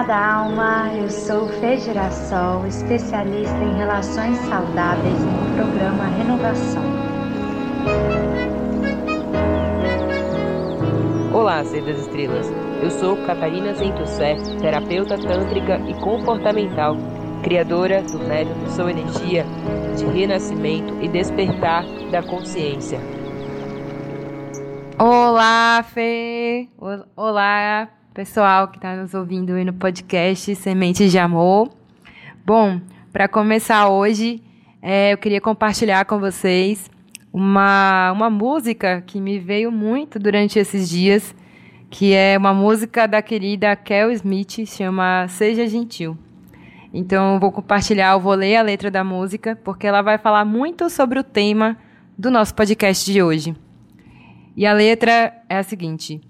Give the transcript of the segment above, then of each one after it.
amada alma, eu sou Fê Girassol, especialista em relações saudáveis no programa Renovação. Olá, Ser das Estrelas. Eu sou Catarina Zentussé, terapeuta tântrica e comportamental, criadora do método Sou Energia de renascimento e despertar da consciência. Olá, Fê! Olá, pessoal que está nos ouvindo aí no podcast Sementes de Amor. Bom, para começar hoje, é, eu queria compartilhar com vocês uma, uma música que me veio muito durante esses dias, que é uma música da querida Kel Smith, chama Seja Gentil. Então, eu vou compartilhar, eu vou ler a letra da música, porque ela vai falar muito sobre o tema do nosso podcast de hoje. E a letra é a seguinte: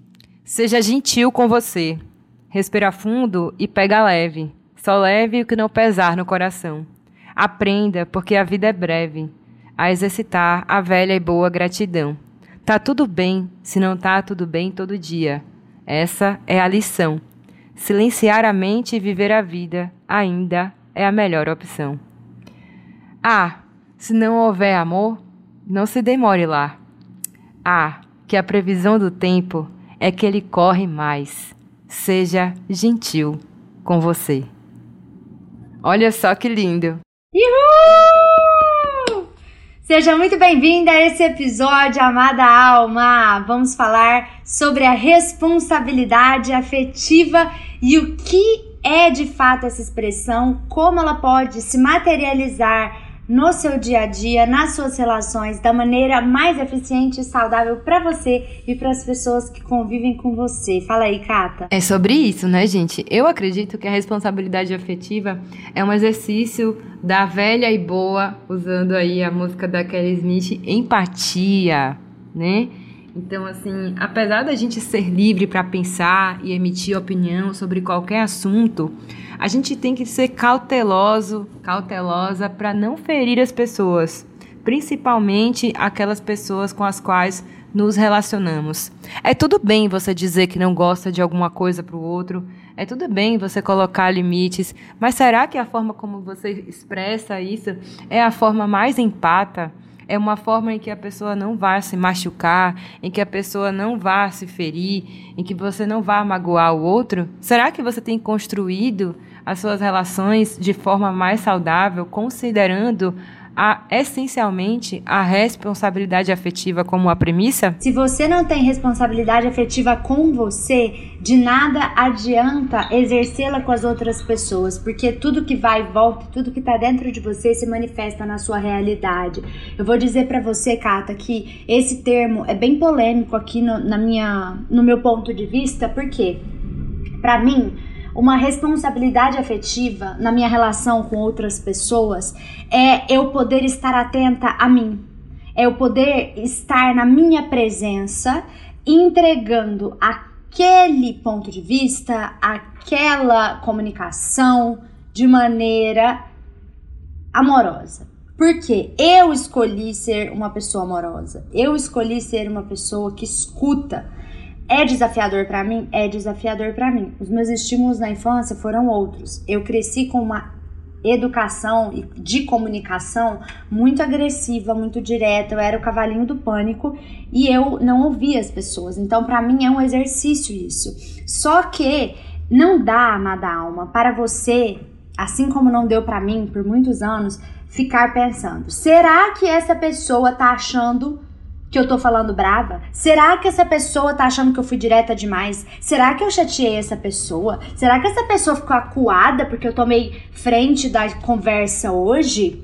Seja gentil com você. Respira fundo e pega leve. Só leve o que não pesar no coração. Aprenda, porque a vida é breve, a exercitar a velha e boa gratidão. Tá tudo bem se não tá tudo bem todo dia. Essa é a lição. Silenciar a mente e viver a vida ainda é a melhor opção. Ah, se não houver amor, não se demore lá. Ah, que a previsão do tempo é que ele corre mais. Seja gentil com você. Olha só que lindo! Uhul! Seja muito bem-vinda a esse episódio, amada alma! Vamos falar sobre a responsabilidade afetiva e o que é de fato essa expressão, como ela pode se materializar no seu dia a dia, nas suas relações, da maneira mais eficiente e saudável para você e para as pessoas que convivem com você. Fala aí, Kata. É sobre isso, né, gente? Eu acredito que a responsabilidade afetiva é um exercício da velha e boa, usando aí a música da Kelly Smith, empatia, né? Então, assim, apesar da gente ser livre para pensar e emitir opinião sobre qualquer assunto, a gente tem que ser cauteloso, cautelosa para não ferir as pessoas, principalmente aquelas pessoas com as quais nos relacionamos. É tudo bem você dizer que não gosta de alguma coisa para o outro, é tudo bem você colocar limites, mas será que a forma como você expressa isso é a forma mais empata? É uma forma em que a pessoa não vai se machucar, em que a pessoa não vai se ferir, em que você não vai magoar o outro? Será que você tem construído as suas relações de forma mais saudável, considerando essencialmente a responsabilidade afetiva como a premissa? Se você não tem responsabilidade afetiva com você, de nada adianta exercê-la com as outras pessoas, porque tudo que vai e volta, tudo que está dentro de você se manifesta na sua realidade. Eu vou dizer para você, Kata, que esse termo é bem polêmico aqui no, na minha, no meu ponto de vista, porque para mim uma responsabilidade afetiva na minha relação com outras pessoas é eu poder estar atenta a mim, é eu poder estar na minha presença entregando aquele ponto de vista, aquela comunicação de maneira amorosa. Porque eu escolhi ser uma pessoa amorosa, eu escolhi ser uma pessoa que escuta, é desafiador para mim? É desafiador para mim. Os meus estímulos na infância foram outros. Eu cresci com uma educação de comunicação muito agressiva, muito direta. Eu era o cavalinho do pânico e eu não ouvia as pessoas. Então, para mim é um exercício isso. Só que não dá, amada alma, para você, assim como não deu para mim por muitos anos, ficar pensando: será que essa pessoa tá achando que eu tô falando brava? Será que essa pessoa tá achando que eu fui direta demais? Será que eu chateei essa pessoa? Será que essa pessoa ficou acuada porque eu tomei frente da conversa hoje?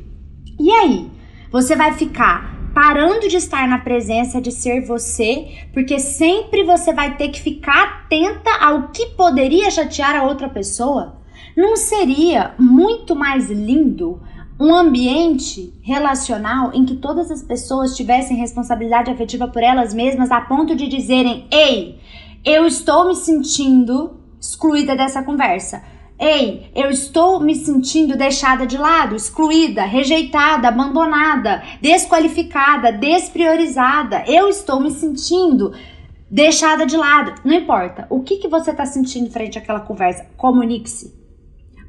E aí? Você vai ficar parando de estar na presença de ser você, porque sempre você vai ter que ficar atenta ao que poderia chatear a outra pessoa? Não seria muito mais lindo um ambiente relacional em que todas as pessoas tivessem responsabilidade afetiva por elas mesmas a ponto de dizerem: "Ei, eu estou me sentindo excluída dessa conversa. Ei, eu estou me sentindo deixada de lado, excluída, rejeitada, abandonada, desqualificada, despriorizada. Eu estou me sentindo deixada de lado. Não importa. O que, que você está sentindo frente àquela conversa? Comunique-se.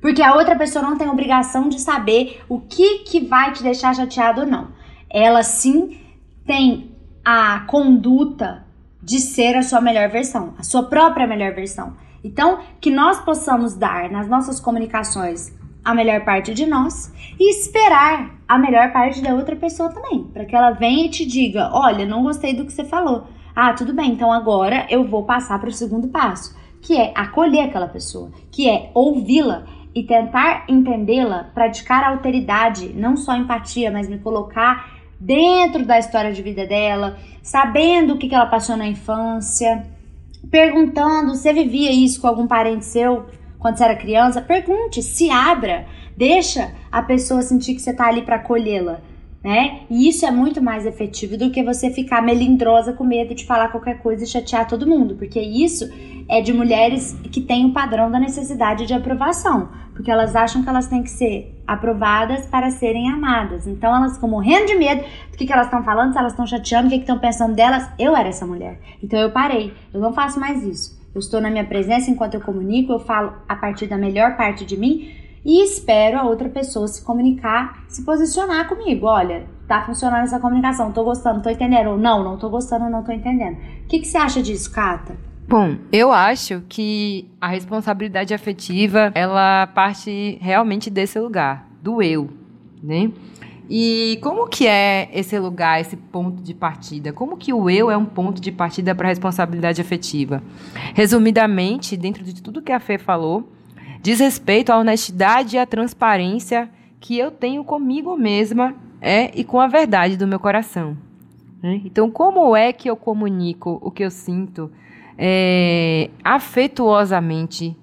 Porque a outra pessoa não tem obrigação de saber o que, que vai te deixar chateado ou não. Ela sim tem a conduta de ser a sua melhor versão, a sua própria melhor versão. Então, que nós possamos dar nas nossas comunicações a melhor parte de nós e esperar a melhor parte da outra pessoa também, para que ela venha e te diga: "Olha, não gostei do que você falou". Ah, tudo bem, então agora eu vou passar para o segundo passo, que é acolher aquela pessoa, que é ouvi-la e tentar entendê-la, praticar alteridade, não só empatia, mas me colocar dentro da história de vida dela, sabendo o que ela passou na infância, perguntando se vivia isso com algum parente seu quando você era criança. Pergunte, se abra, deixa a pessoa sentir que você está ali para acolhê-la. Né? E isso é muito mais efetivo do que você ficar melindrosa com medo de falar qualquer coisa e chatear todo mundo, porque isso é de mulheres que têm o padrão da necessidade de aprovação, porque elas acham que elas têm que ser aprovadas para serem amadas. Então elas ficam morrendo de medo do que, que elas estão falando, se elas estão chateando, o que estão pensando delas. Eu era essa mulher. Então eu parei. Eu não faço mais isso. Eu estou na minha presença enquanto eu comunico, eu falo a partir da melhor parte de mim e espero a outra pessoa se comunicar, se posicionar comigo. Olha, tá funcionando essa comunicação, tô gostando, tô entendendo. Ou não, não tô gostando, não tô entendendo. O que, que você acha disso, Cata? Bom, eu acho que a responsabilidade afetiva, ela parte realmente desse lugar, do eu, né? E como que é esse lugar, esse ponto de partida? Como que o eu é um ponto de partida para a responsabilidade afetiva? Resumidamente, dentro de tudo que a Fê falou, diz respeito à honestidade e à transparência que eu tenho comigo mesma é, e com a verdade do meu coração. Né? Então, como é que eu comunico o que eu sinto? é, afetuosamente,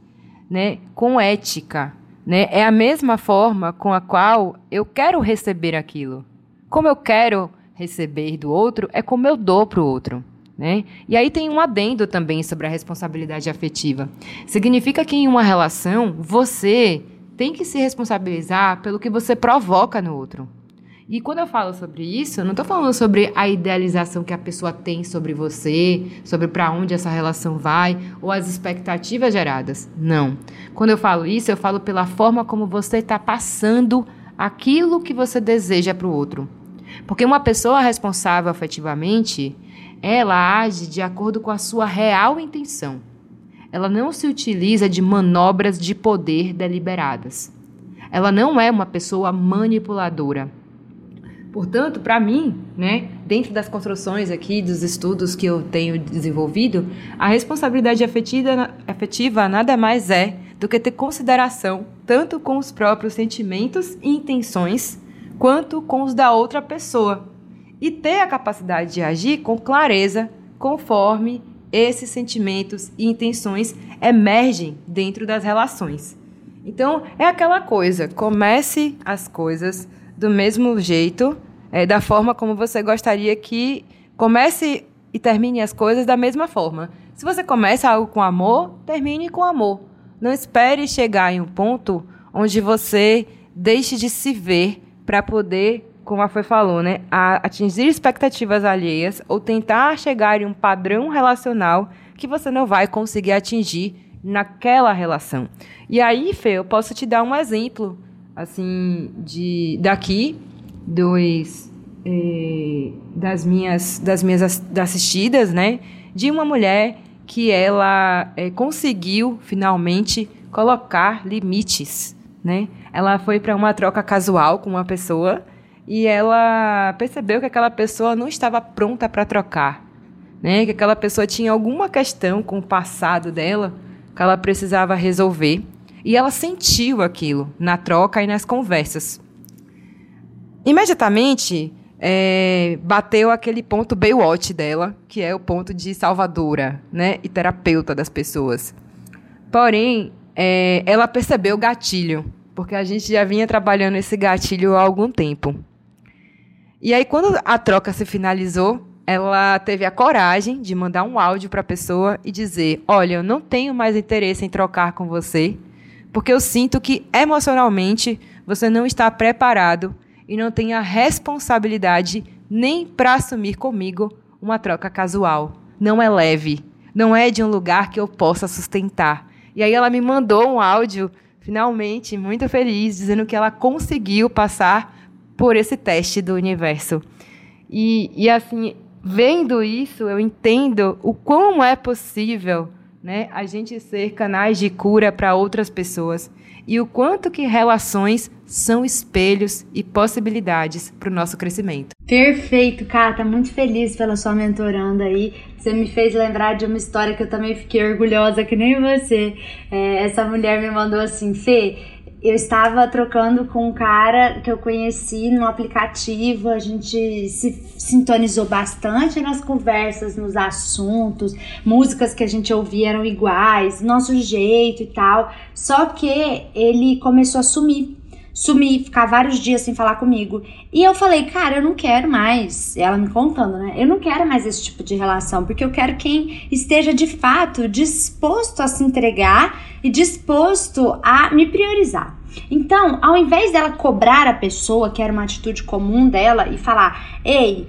né, com ética. Né? É a mesma forma com a qual eu quero receber aquilo. Como eu quero receber do outro, é como eu dou para o outro. Né? E aí tem um adendo também sobre a responsabilidade afetiva. Significa que em uma relação você tem que se responsabilizar pelo que você provoca no outro. E quando eu falo sobre isso, eu não estou falando sobre a idealização que a pessoa tem sobre você, sobre para onde essa relação vai, ou as expectativas geradas. Não. Quando eu falo isso, eu falo pela forma como você está passando aquilo que você deseja para o outro. Porque uma pessoa responsável afetivamente, ela age de acordo com a sua real intenção. Ela não se utiliza de manobras de poder deliberadas. Ela não é uma pessoa manipuladora. Portanto, para mim, né, dentro das construções aqui, dos estudos que eu tenho desenvolvido, a responsabilidade afetiva, afetiva nada mais é do que ter consideração tanto com os próprios sentimentos e intenções, quanto com os da outra pessoa. E ter a capacidade de agir com clareza, conforme esses sentimentos e intenções emergem dentro das relações. Então, é aquela coisa: comece as coisas do mesmo jeito, é, da forma como você gostaria que comece e termine as coisas da mesma forma. Se você começa algo com amor, termine com amor. Não espere chegar em um ponto onde você deixe de se ver para poder, como a foi falou, né, atingir expectativas alheias ou tentar chegar em um padrão relacional que você não vai conseguir atingir naquela relação. E aí, Fê, eu posso te dar um exemplo assim, de daqui, dos, eh, das minhas, das minhas assistidas, né? De uma mulher que ela eh, conseguiu finalmente colocar limites, né? Ela foi para uma troca casual com uma pessoa e ela percebeu que aquela pessoa não estava pronta para trocar, né? Que aquela pessoa tinha alguma questão com o passado dela que ela precisava resolver e ela sentiu aquilo na troca e nas conversas. Imediatamente, é, bateu aquele ponto Baywatch dela, que é o ponto de salvadora né, e terapeuta das pessoas. Porém, é, ela percebeu o gatilho, porque a gente já vinha trabalhando esse gatilho há algum tempo. E aí, quando a troca se finalizou, ela teve a coragem de mandar um áudio para a pessoa e dizer: Olha, eu não tenho mais interesse em trocar com você, porque eu sinto que emocionalmente você não está preparado e não tem a responsabilidade nem para assumir comigo uma troca casual. não é leve, não é de um lugar que eu possa sustentar. E aí ela me mandou um áudio, finalmente, muito feliz, dizendo que ela conseguiu passar por esse teste do universo. E, e assim, vendo isso, eu entendo o como é possível né, a gente ser canais de cura para outras pessoas e o quanto que relações são espelhos e possibilidades para o nosso crescimento. Perfeito, Cata. Muito feliz pela sua mentoranda aí. Você me fez lembrar de uma história que eu também fiquei orgulhosa, que nem você. É, essa mulher me mandou assim, Fê, eu estava trocando com um cara que eu conheci no aplicativo, a gente se sintonizou bastante nas conversas, nos assuntos, músicas que a gente ouvia eram iguais, nosso jeito e tal. Só que ele começou a sumir. Sumir, ficar vários dias sem falar comigo. E eu falei, cara, eu não quero mais. Ela me contando, né? Eu não quero mais esse tipo de relação, porque eu quero quem esteja de fato disposto a se entregar e disposto a me priorizar. Então, ao invés dela cobrar a pessoa, que era uma atitude comum dela, e falar, ei,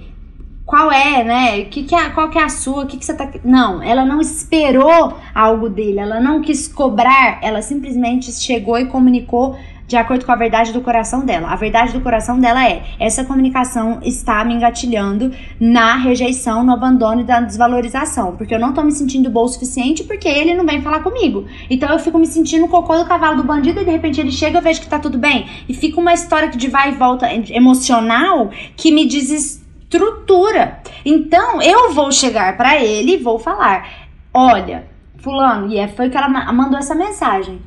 qual é, né? Que que é, qual que é a sua? O que, que você tá. Não, ela não esperou algo dele, ela não quis cobrar, ela simplesmente chegou e comunicou de acordo com a verdade do coração dela. A verdade do coração dela é: essa comunicação está me engatilhando na rejeição, no abandono e na desvalorização, porque eu não tô me sentindo boa o suficiente porque ele não vem falar comigo. Então eu fico me sentindo cocô do cavalo do bandido e de repente ele chega, eu vejo que tá tudo bem e fica uma história de vai e volta emocional que me desestrutura. Então eu vou chegar para ele e vou falar: "Olha, fulano, e é, foi que ela mandou essa mensagem.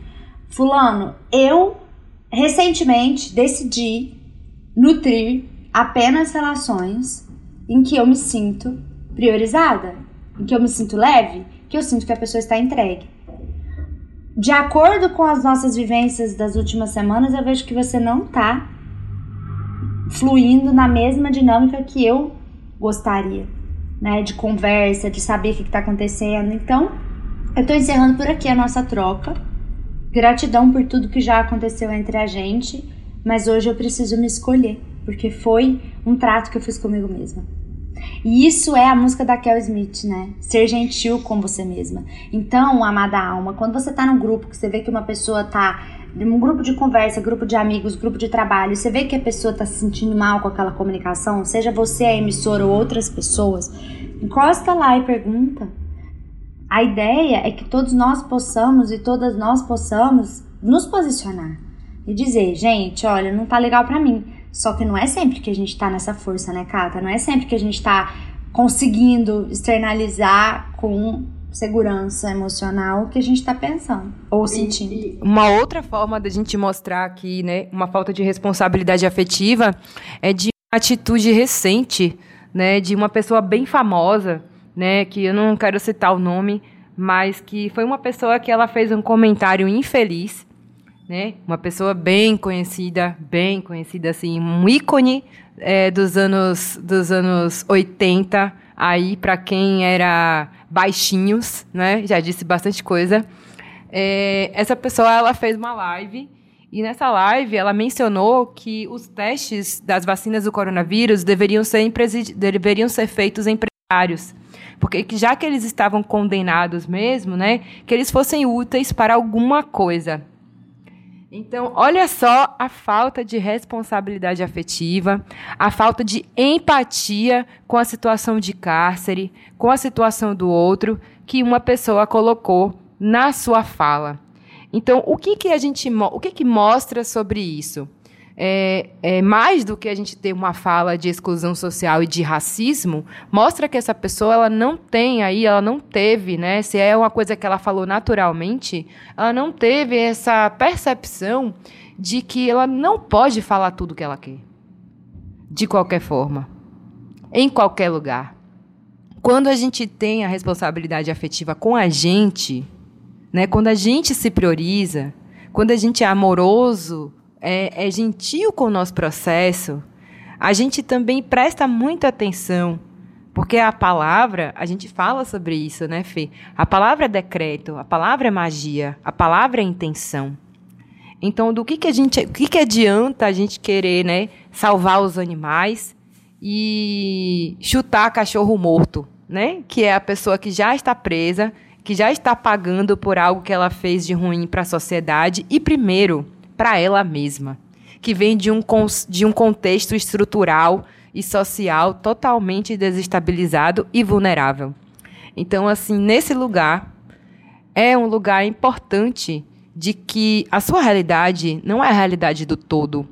Fulano, eu recentemente decidi nutrir apenas relações em que eu me sinto priorizada, em que eu me sinto leve, que eu sinto que a pessoa está entregue. De acordo com as nossas vivências das últimas semanas, eu vejo que você não está fluindo na mesma dinâmica que eu gostaria, né? De conversa, de saber o que está acontecendo. Então, eu estou encerrando por aqui a nossa troca. Gratidão por tudo que já aconteceu entre a gente, mas hoje eu preciso me escolher, porque foi um trato que eu fiz comigo mesma. E isso é a música da Kel Smith, né? Ser gentil com você mesma. Então, amada alma, quando você tá num grupo que você vê que uma pessoa tá num grupo de conversa, grupo de amigos, grupo de trabalho, você vê que a pessoa tá se sentindo mal com aquela comunicação, seja você a emissora ou outras pessoas, encosta lá e pergunta: a ideia é que todos nós possamos e todas nós possamos nos posicionar e dizer, gente, olha, não tá legal para mim. Só que não é sempre que a gente tá nessa força, né, Cata? Não é sempre que a gente tá conseguindo externalizar com segurança emocional o que a gente está pensando ou sentindo. Uma outra forma da gente mostrar aqui, né, uma falta de responsabilidade afetiva é de uma atitude recente, né, de uma pessoa bem famosa né, que eu não quero citar o nome, mas que foi uma pessoa que ela fez um comentário infeliz, né, uma pessoa bem conhecida, bem conhecida assim, um ícone é, dos anos dos anos 80 aí para quem era baixinhos, né, já disse bastante coisa. É, essa pessoa ela fez uma live e nessa live ela mencionou que os testes das vacinas do coronavírus deveriam ser, deveriam ser feitos em empresários porque já que eles estavam condenados mesmo, né, que eles fossem úteis para alguma coisa. Então, olha só a falta de responsabilidade afetiva, a falta de empatia com a situação de cárcere, com a situação do outro que uma pessoa colocou na sua fala. Então, o que que a gente o que que mostra sobre isso? É, é, mais do que a gente ter uma fala de exclusão social e de racismo, mostra que essa pessoa ela não tem aí, ela não teve, né? Se é uma coisa que ela falou naturalmente, ela não teve essa percepção de que ela não pode falar tudo que ela quer. De qualquer forma. Em qualquer lugar. Quando a gente tem a responsabilidade afetiva com a gente, né? Quando a gente se prioriza, quando a gente é amoroso é, é gentil com o nosso processo, a gente também presta muita atenção porque a palavra, a gente fala sobre isso, né, Fê? A palavra é decreto, a palavra é magia, a palavra é intenção. Então, do que, que a gente, o que, que adianta a gente querer, né, salvar os animais e chutar cachorro morto, né? Que é a pessoa que já está presa, que já está pagando por algo que ela fez de ruim para a sociedade e, primeiro, para ela mesma, que vem de um, de um contexto estrutural e social totalmente desestabilizado e vulnerável. Então, assim, nesse lugar, é um lugar importante de que a sua realidade não é a realidade do todo.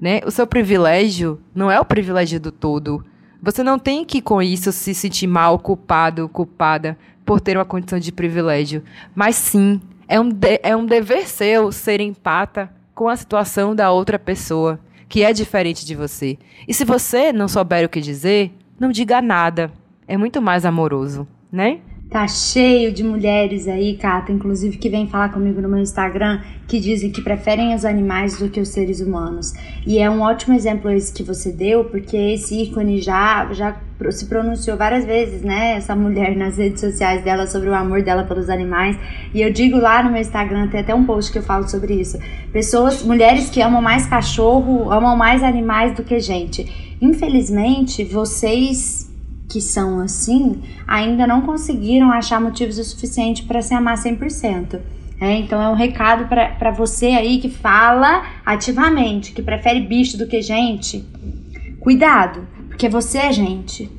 Né? O seu privilégio não é o privilégio do todo. Você não tem que, com isso, se sentir mal, culpado, culpada por ter uma condição de privilégio. Mas sim, é um, de, é um dever seu ser empata com a situação da outra pessoa, que é diferente de você. E se você não souber o que dizer, não diga nada. É muito mais amoroso, né? Tá cheio de mulheres aí, Cata, inclusive que vem falar comigo no meu Instagram, que dizem que preferem os animais do que os seres humanos. E é um ótimo exemplo esse que você deu, porque esse ícone já, já se pronunciou várias vezes, né? Essa mulher nas redes sociais dela sobre o amor dela pelos animais. E eu digo lá no meu Instagram, tem até um post que eu falo sobre isso. Pessoas, mulheres que amam mais cachorro, amam mais animais do que gente. Infelizmente, vocês que são assim ainda não conseguiram achar motivos o suficiente para se amar 100%. É, então é um recado para você aí que fala ativamente, que prefere bicho do que gente. Cuidado, porque você é gente.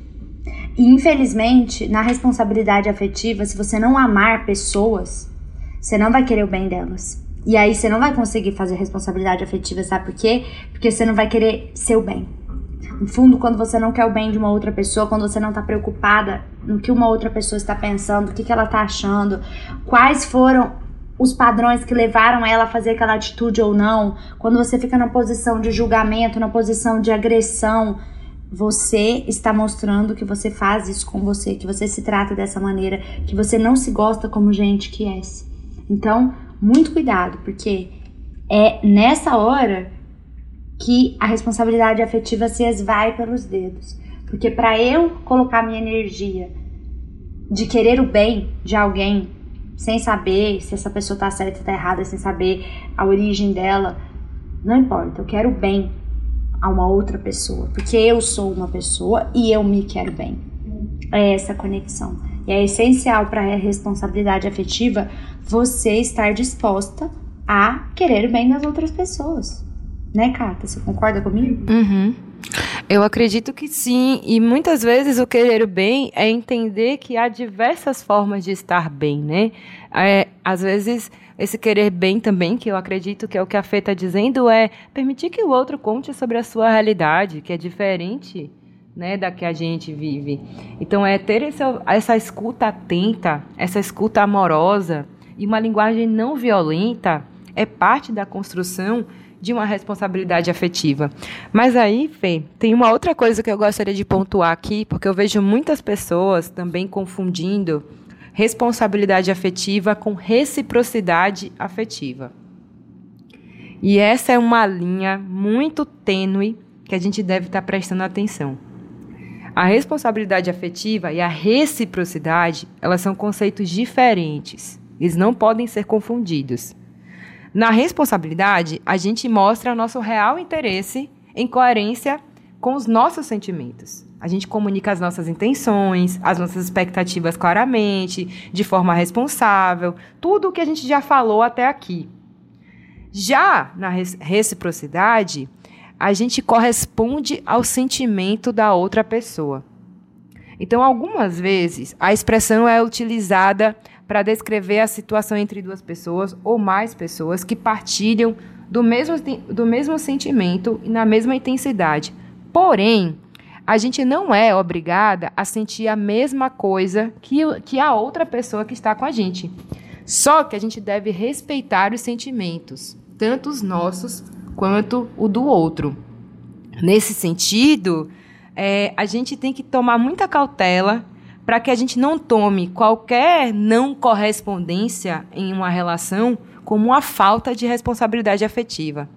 E infelizmente, na responsabilidade afetiva, se você não amar pessoas, você não vai querer o bem delas. E aí você não vai conseguir fazer responsabilidade afetiva, sabe por quê? Porque você não vai querer seu bem. No fundo, quando você não quer o bem de uma outra pessoa, quando você não está preocupada no que uma outra pessoa está pensando, o que, que ela está achando, quais foram os padrões que levaram ela a fazer aquela atitude ou não, quando você fica na posição de julgamento, na posição de agressão, você está mostrando que você faz isso com você, que você se trata dessa maneira, que você não se gosta como gente que é. Então, muito cuidado, porque é nessa hora que a responsabilidade afetiva se esvai pelos dedos. Porque para eu colocar minha energia de querer o bem de alguém, sem saber se essa pessoa tá certa ou tá errada, sem saber a origem dela, não importa, eu quero o bem a uma outra pessoa, porque eu sou uma pessoa e eu me quero bem. É essa conexão. E é essencial para a responsabilidade afetiva você estar disposta a querer o bem das outras pessoas. Né, Cata? Você concorda comigo? Uhum. Eu acredito que sim, e muitas vezes o querer o bem é entender que há diversas formas de estar bem, né? É, às vezes, esse querer bem também, que eu acredito que é o que a Fê está dizendo, é permitir que o outro conte sobre a sua realidade, que é diferente né, da que a gente vive. Então, é ter esse, essa escuta atenta, essa escuta amorosa e uma linguagem não violenta é parte da construção de uma responsabilidade afetiva. Mas aí, Fê, tem uma outra coisa que eu gostaria de pontuar aqui, porque eu vejo muitas pessoas também confundindo responsabilidade afetiva com reciprocidade afetiva. E essa é uma linha muito tênue que a gente deve estar prestando atenção. A responsabilidade afetiva e a reciprocidade, elas são conceitos diferentes. Eles não podem ser confundidos. Na responsabilidade, a gente mostra nosso real interesse em coerência com os nossos sentimentos. A gente comunica as nossas intenções, as nossas expectativas claramente, de forma responsável, tudo o que a gente já falou até aqui. Já na reciprocidade, a gente corresponde ao sentimento da outra pessoa. Então, algumas vezes, a expressão é utilizada para descrever a situação entre duas pessoas ou mais pessoas que partilham do mesmo, do mesmo sentimento e na mesma intensidade. Porém, a gente não é obrigada a sentir a mesma coisa que, que a outra pessoa que está com a gente. Só que a gente deve respeitar os sentimentos, tanto os nossos quanto o do outro. Nesse sentido, é, a gente tem que tomar muita cautela para que a gente não tome qualquer não correspondência em uma relação como uma falta de responsabilidade afetiva.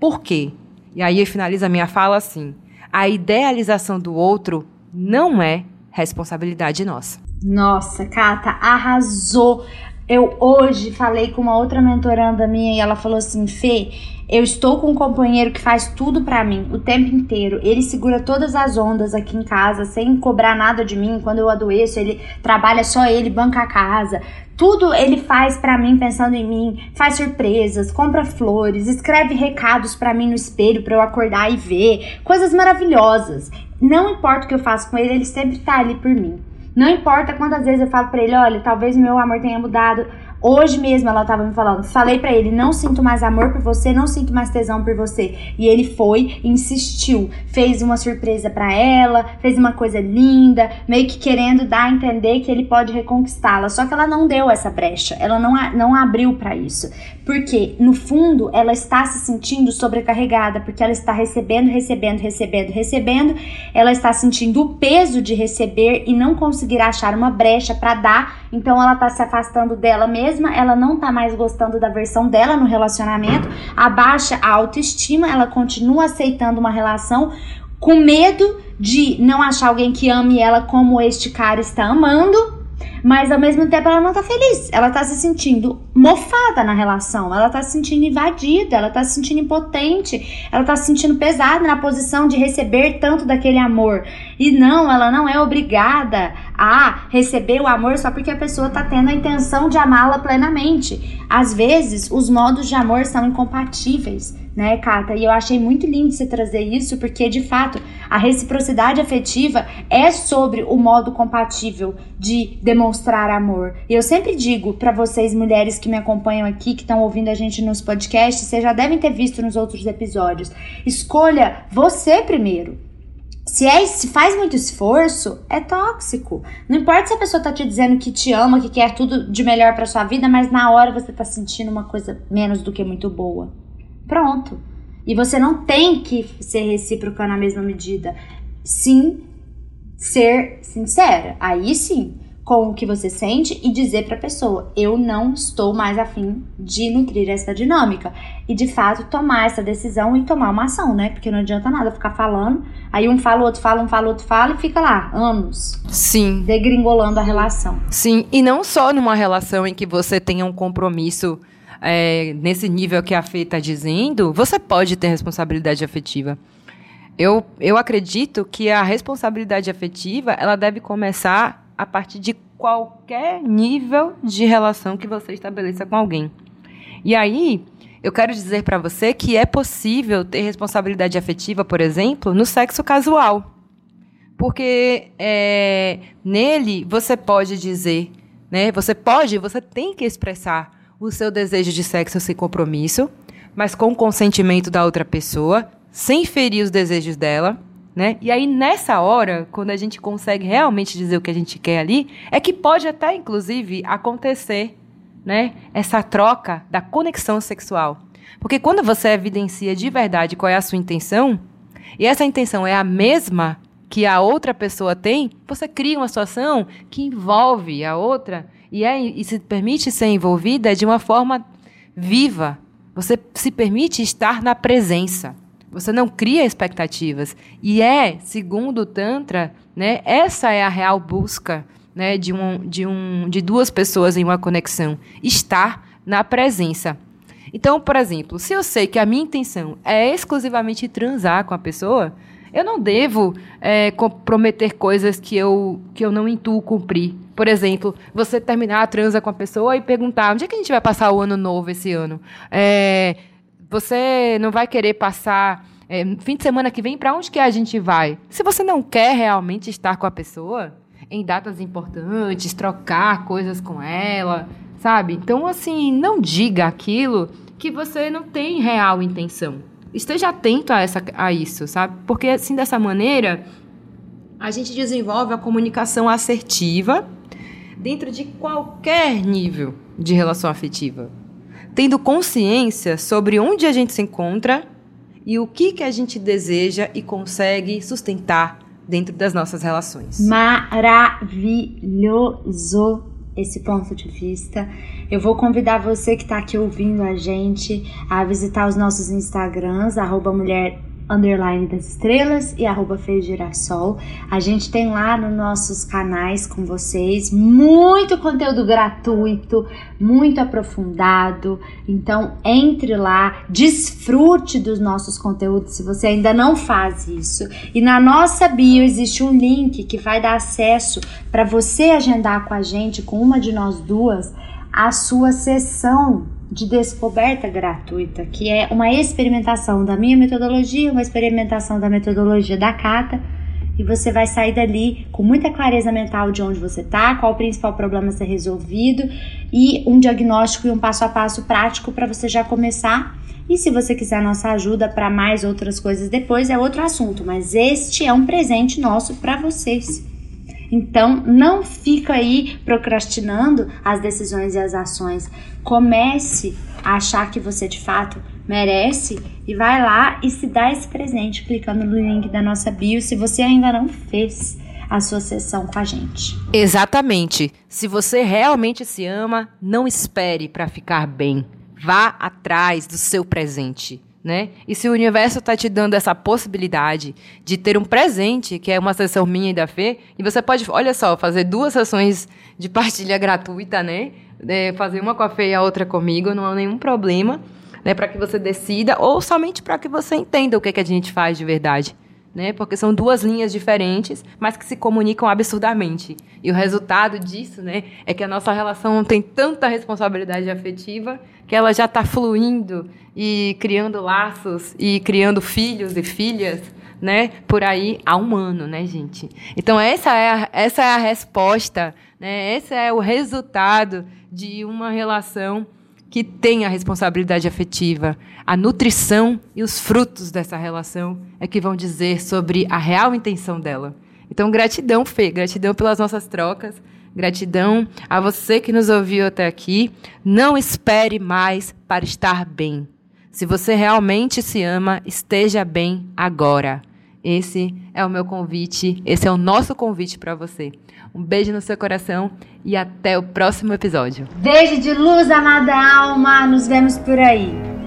Por quê? E aí eu finalizo a minha fala assim: a idealização do outro não é responsabilidade nossa. Nossa, Cata, arrasou. Eu hoje falei com uma outra mentoranda minha e ela falou assim: Fê, eu estou com um companheiro que faz tudo para mim o tempo inteiro. Ele segura todas as ondas aqui em casa sem cobrar nada de mim. Quando eu adoeço, ele trabalha só ele, banca a casa. Tudo ele faz para mim pensando em mim, faz surpresas, compra flores, escreve recados para mim no espelho para eu acordar e ver, coisas maravilhosas. Não importa o que eu faço com ele, ele sempre tá ali por mim. Não importa quantas vezes eu falo para ele, olha, talvez meu amor tenha mudado, Hoje mesmo ela tava me falando, falei para ele, não sinto mais amor por você, não sinto mais tesão por você. E ele foi, insistiu, fez uma surpresa para ela, fez uma coisa linda, meio que querendo dar a entender que ele pode reconquistá-la. Só que ela não deu essa brecha, ela não, não abriu para isso. Porque no fundo ela está se sentindo sobrecarregada, porque ela está recebendo, recebendo, recebendo, recebendo. Ela está sentindo o peso de receber e não conseguir achar uma brecha para dar. Então ela está se afastando dela mesma ela não tá mais gostando da versão dela no relacionamento, abaixa a autoestima, ela continua aceitando uma relação com medo de não achar alguém que ame ela como este cara está amando mas ao mesmo tempo ela não tá feliz. Ela tá se sentindo mofada na relação, ela tá se sentindo invadida, ela tá se sentindo impotente, ela tá se sentindo pesada na posição de receber tanto daquele amor. E não, ela não é obrigada a receber o amor só porque a pessoa tá tendo a intenção de amá-la plenamente. Às vezes, os modos de amor são incompatíveis né, Cata? E eu achei muito lindo você trazer isso, porque de fato a reciprocidade afetiva é sobre o modo compatível de demonstrar amor. E eu sempre digo para vocês, mulheres que me acompanham aqui, que estão ouvindo a gente nos podcasts, vocês já devem ter visto nos outros episódios. Escolha você primeiro. Se, é, se faz muito esforço, é tóxico. Não importa se a pessoa tá te dizendo que te ama, que quer tudo de melhor para sua vida, mas na hora você tá sentindo uma coisa menos do que muito boa. Pronto. E você não tem que ser recíproca na mesma medida. Sim, ser sincera. Aí sim, com o que você sente e dizer para a pessoa: eu não estou mais afim de nutrir essa dinâmica. E de fato tomar essa decisão e tomar uma ação, né? Porque não adianta nada ficar falando, aí um fala, o outro fala, um fala, o outro fala e fica lá anos. Sim. Degringolando a relação. Sim, e não só numa relação em que você tenha um compromisso é, nesse nível que a Fê está dizendo, você pode ter responsabilidade afetiva. Eu, eu acredito que a responsabilidade afetiva ela deve começar a partir de qualquer nível de relação que você estabeleça com alguém. E aí, eu quero dizer para você que é possível ter responsabilidade afetiva, por exemplo, no sexo casual. Porque é, nele você pode dizer, né? Você pode, você tem que expressar o seu desejo de sexo sem compromisso, mas com o consentimento da outra pessoa, sem ferir os desejos dela, né? E aí nessa hora, quando a gente consegue realmente dizer o que a gente quer ali, é que pode até inclusive acontecer, né? Essa troca da conexão sexual. Porque quando você evidencia de verdade qual é a sua intenção, e essa intenção é a mesma que a outra pessoa tem, você cria uma situação que envolve a outra e, é, e se permite ser envolvida de uma forma viva. Você se permite estar na presença. Você não cria expectativas. E é, segundo o Tantra, né, essa é a real busca né, de, um, de, um, de duas pessoas em uma conexão. Estar na presença. Então, por exemplo, se eu sei que a minha intenção é exclusivamente transar com a pessoa, eu não devo é, comprometer coisas que eu, que eu não intuo cumprir. Por exemplo, você terminar a transa com a pessoa e perguntar onde é que a gente vai passar o ano novo esse ano? É, você não vai querer passar é, fim de semana que vem para onde que a gente vai? Se você não quer realmente estar com a pessoa em datas importantes, trocar coisas com ela, sabe? Então, assim, não diga aquilo que você não tem real intenção esteja atento a, essa, a isso, sabe? Porque assim, dessa maneira, a gente desenvolve a comunicação assertiva dentro de qualquer nível de relação afetiva, tendo consciência sobre onde a gente se encontra e o que, que a gente deseja e consegue sustentar dentro das nossas relações. Maravilhoso esse ponto de vista. Eu vou convidar você que está aqui ouvindo a gente a visitar os nossos Instagrams, arroba mulher underline das estrelas e arroba Girassol. A gente tem lá nos nossos canais com vocês muito conteúdo gratuito, muito aprofundado. Então entre lá, desfrute dos nossos conteúdos se você ainda não faz isso. E na nossa bio existe um link que vai dar acesso para você agendar com a gente, com uma de nós duas, a sua sessão de descoberta gratuita, que é uma experimentação da minha metodologia, uma experimentação da metodologia da Cata, e você vai sair dali com muita clareza mental de onde você está, qual o principal problema a ser resolvido e um diagnóstico e um passo a passo prático para você já começar. E se você quiser a nossa ajuda para mais outras coisas depois, é outro assunto, mas este é um presente nosso para vocês. Então, não fica aí procrastinando as decisões e as ações. Comece a achar que você de fato merece e vai lá e se dá esse presente clicando no link da nossa bio se você ainda não fez a sua sessão com a gente. Exatamente. Se você realmente se ama, não espere para ficar bem. Vá atrás do seu presente né? E se o universo está te dando essa possibilidade de ter um presente, que é uma sessão minha e da Fê, e você pode, olha só, fazer duas sessões de partilha gratuita, né? É, fazer uma com a Fê e a outra comigo, não há nenhum problema, né? Para que você decida, ou somente para que você entenda o que, que a gente faz de verdade. Né? Porque são duas linhas diferentes, mas que se comunicam absurdamente. E o resultado disso, né, é que a nossa relação tem tanta responsabilidade afetiva que ela já está fluindo e criando laços e criando filhos e filhas, né, por aí há um ano, né, gente? Então essa é a, essa é a resposta, né? Esse é o resultado de uma relação que tem a responsabilidade afetiva. A nutrição e os frutos dessa relação é que vão dizer sobre a real intenção dela. Então, gratidão, Fê, gratidão pelas nossas trocas, gratidão a você que nos ouviu até aqui. Não espere mais para estar bem. Se você realmente se ama, esteja bem agora. Esse é o meu convite, esse é o nosso convite para você. Um beijo no seu coração e até o próximo episódio. Beijo de luz, amada alma. Nos vemos por aí.